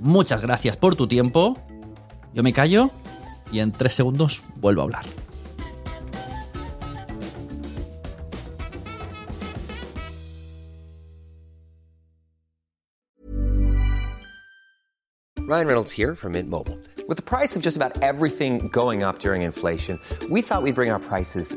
Muchas gracias por tu tiempo. Yo me callo y en tres segundos vuelvo a hablar. Ryan Reynolds here from Mint Mobile. With the price of just about everything going up during inflation, we thought we'd bring our prices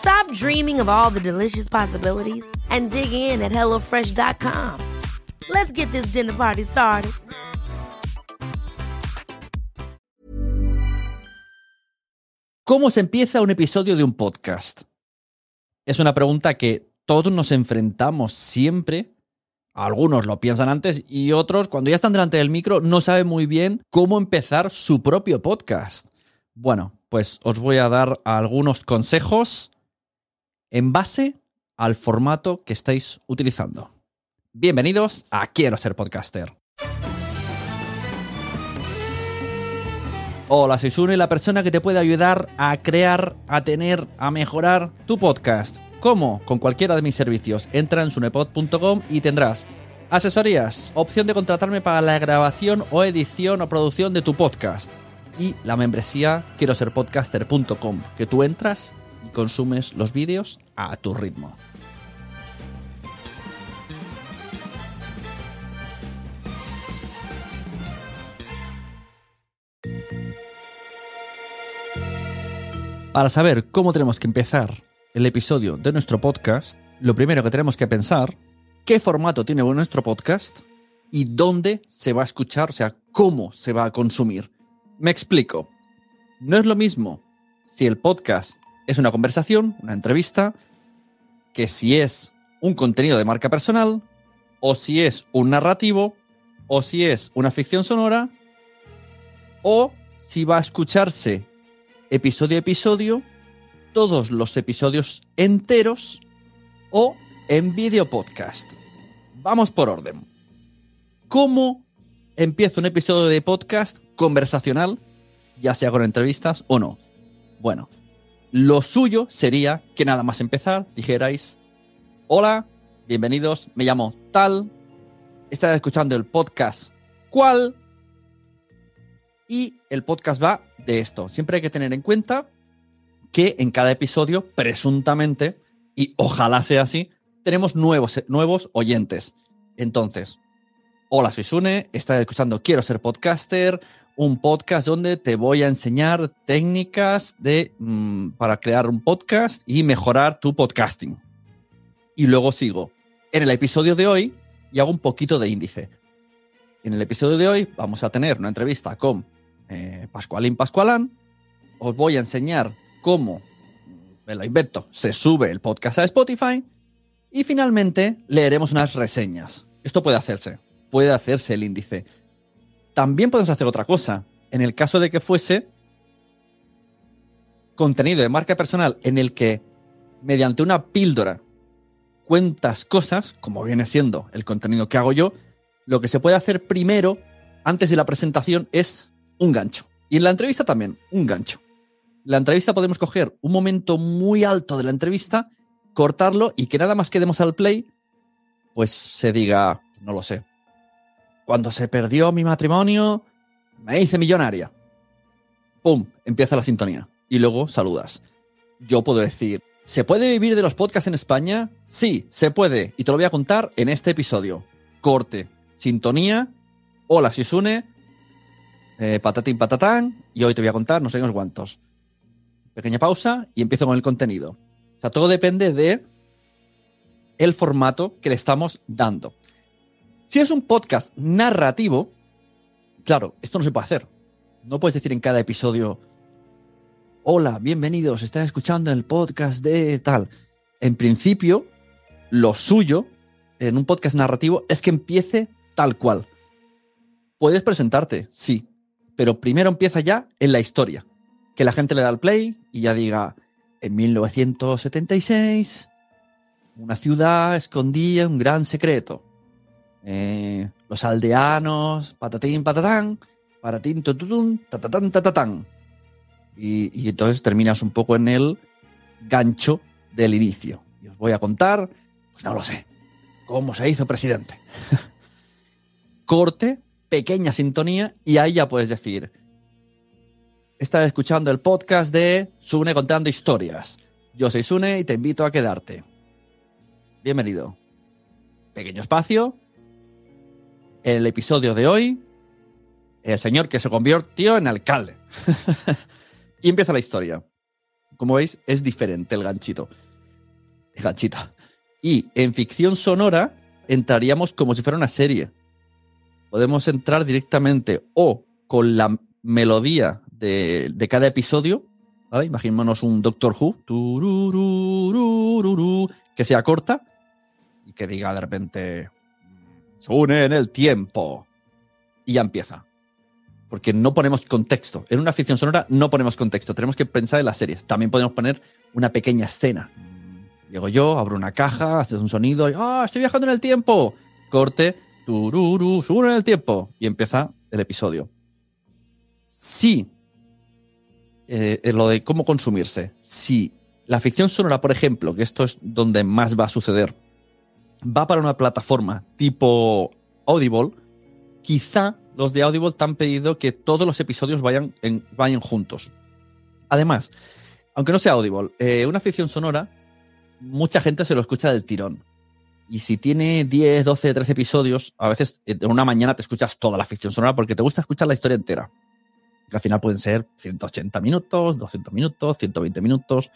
Stop dreaming of all the delicious possibilities and dig in at HelloFresh.com. Let's get this dinner party started. ¿Cómo se empieza un episodio de un podcast? Es una pregunta que todos nos enfrentamos siempre. Algunos lo piensan antes y otros, cuando ya están delante del micro, no saben muy bien cómo empezar su propio podcast. Bueno, pues os voy a dar algunos consejos en base al formato que estáis utilizando. Bienvenidos a Quiero ser podcaster. Hola, soy Sune, la persona que te puede ayudar a crear, a tener, a mejorar tu podcast. ¿Cómo? Con cualquiera de mis servicios. Entra en sunepod.com y tendrás asesorías, opción de contratarme para la grabación o edición o producción de tu podcast y la membresía quiero ser podcaster.com, que tú entras y consumes los vídeos a tu ritmo. Para saber cómo tenemos que empezar el episodio de nuestro podcast, lo primero que tenemos que pensar, qué formato tiene nuestro podcast y dónde se va a escuchar, o sea, cómo se va a consumir. Me explico. No es lo mismo si el podcast es una conversación, una entrevista, que si es un contenido de marca personal, o si es un narrativo, o si es una ficción sonora, o si va a escucharse episodio a episodio, todos los episodios enteros, o en video podcast. Vamos por orden. ¿Cómo empieza un episodio de podcast conversacional, ya sea con entrevistas o no? Bueno, lo suyo sería que nada más empezar dijerais, hola, bienvenidos, me llamo tal, estás escuchando el podcast cuál, y el podcast va de esto. Siempre hay que tener en cuenta que en cada episodio, presuntamente, y ojalá sea así, tenemos nuevos, nuevos oyentes. Entonces, hola, soy Sune, estás escuchando Quiero ser podcaster, un podcast donde te voy a enseñar técnicas de, mm, para crear un podcast y mejorar tu podcasting. Y luego sigo. En el episodio de hoy, y hago un poquito de índice. En el episodio de hoy vamos a tener una entrevista con eh, Pascualín Pascualán. Os voy a enseñar cómo, me lo invento, se sube el podcast a Spotify. Y finalmente leeremos unas reseñas. Esto puede hacerse, puede hacerse el índice. También podemos hacer otra cosa. en el caso de que fuese contenido de marca personal en el que mediante una píldora cuentas cosas, como viene siendo el contenido que hago yo, lo que se puede hacer primero, antes de la presentación, es un gancho. Y en la entrevista también, un gancho. La entrevista podemos coger un momento muy alto de la entrevista, cortarlo y que nada más que demos al play, pues se diga, no lo sé. Cuando se perdió mi matrimonio, me hice millonaria. ¡Pum! Empieza la sintonía. Y luego saludas. Yo puedo decir, ¿se puede vivir de los podcasts en España? Sí, se puede. Y te lo voy a contar en este episodio. Corte, sintonía. Hola, Sisune. Eh, patatín patatán. Y hoy te voy a contar no sé cuántos. Pequeña pausa y empiezo con el contenido. O sea, todo depende de el formato que le estamos dando. Si es un podcast narrativo, claro, esto no se puede hacer. No puedes decir en cada episodio, hola, bienvenidos, estás escuchando el podcast de tal. En principio, lo suyo en un podcast narrativo es que empiece tal cual. Puedes presentarte, sí, pero primero empieza ya en la historia. Que la gente le da el play y ya diga, en 1976, una ciudad escondía un gran secreto. Eh, los aldeanos, patatín, patatán, paratín, tututun, tatatán, tatatán. Y, y entonces terminas un poco en el gancho del inicio. Y os voy a contar, pues no lo sé, cómo se hizo presidente. Corte, pequeña sintonía, y ahí ya puedes decir, estás escuchando el podcast de Sune contando historias. Yo soy Sune y te invito a quedarte. Bienvenido. Pequeño espacio. El episodio de hoy, el señor que se convirtió en alcalde. y empieza la historia. Como veis, es diferente el ganchito. El ganchito. Y en ficción sonora entraríamos como si fuera una serie. Podemos entrar directamente o con la melodía de, cada episodio, ¿vale? Imaginémonos un Doctor Who, que sea corta y que diga de repente, Sune en el tiempo. Y ya empieza. Porque no ponemos contexto. En una ficción sonora no ponemos contexto. Tenemos que pensar en las series. También podemos poner una pequeña escena. Llego yo, abro una caja, haces un sonido, ¡ah, estoy viajando en el tiempo! Corte, tururu, Sune en el tiempo. Y empieza el episodio. Sí, eh, lo de cómo consumirse. Si la ficción sonora, por ejemplo, que esto es donde más va a suceder, va para una plataforma tipo Audible, quizá los de Audible te han pedido que todos los episodios vayan, vayan juntos. Además, aunque no sea Audible, eh, una ficción sonora, mucha gente se lo escucha del tirón. Y si tiene 10, 12, 13 episodios, a veces en una mañana te escuchas toda la ficción sonora porque te gusta escuchar la historia entera. Al final pueden ser 180 minutos, 200 minutos, 120 minutos.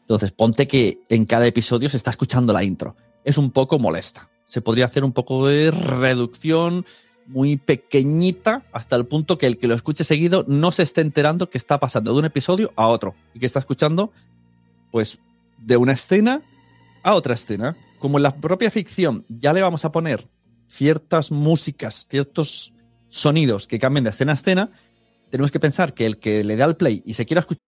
Entonces, ponte que en cada episodio se está escuchando la intro es un poco molesta. Se podría hacer un poco de reducción muy pequeñita hasta el punto que el que lo escuche seguido no se esté enterando que está pasando de un episodio a otro y que está escuchando pues de una escena a otra escena. Como en la propia ficción ya le vamos a poner ciertas músicas, ciertos sonidos que cambien de escena a escena, tenemos que pensar que el que le da el play y se quiera escuchar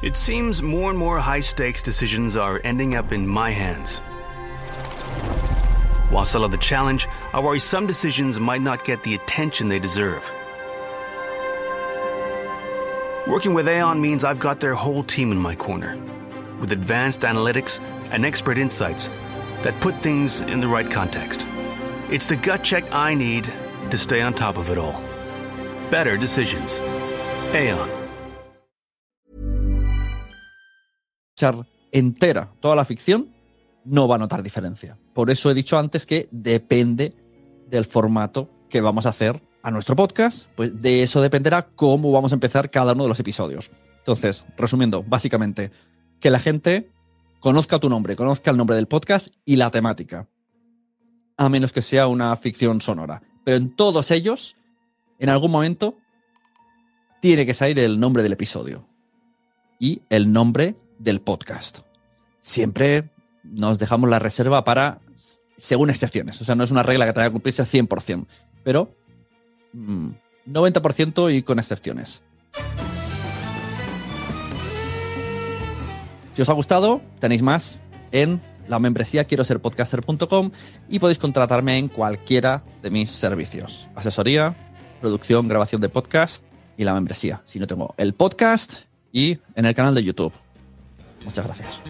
It seems more and more high stakes decisions are ending up in my hands. While still of the challenge, I worry some decisions might not get the attention they deserve. Working with Aon means I've got their whole team in my corner, with advanced analytics and expert insights that put things in the right context. It's the gut check I need to stay on top of it all. Better decisions. Aon. Entera toda la ficción, no va a notar diferencia. Por eso he dicho antes que depende del formato que vamos a hacer a nuestro podcast, pues de eso dependerá cómo vamos a empezar cada uno de los episodios. Entonces, resumiendo, básicamente, que la gente conozca tu nombre, conozca el nombre del podcast y la temática. A menos que sea una ficción sonora. Pero en todos ellos, en algún momento, tiene que salir el nombre del episodio y el nombre del podcast. Siempre nos dejamos la reserva para según excepciones. O sea, no es una regla que tenga que cumplirse al 100%, pero 90% mm, y con excepciones. Si os ha gustado, tenéis más en la membresía quiero ser podcaster.com y podéis contratarme en cualquiera de mis servicios. Asesoría, producción, grabación de podcast y la membresía. Si no tengo el podcast y en el canal de YouTube. Muchas gracias.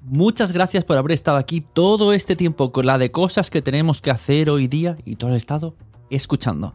Muchas gracias por haber estado aquí todo este tiempo con la de cosas que tenemos que hacer hoy día y todo el estado escuchando.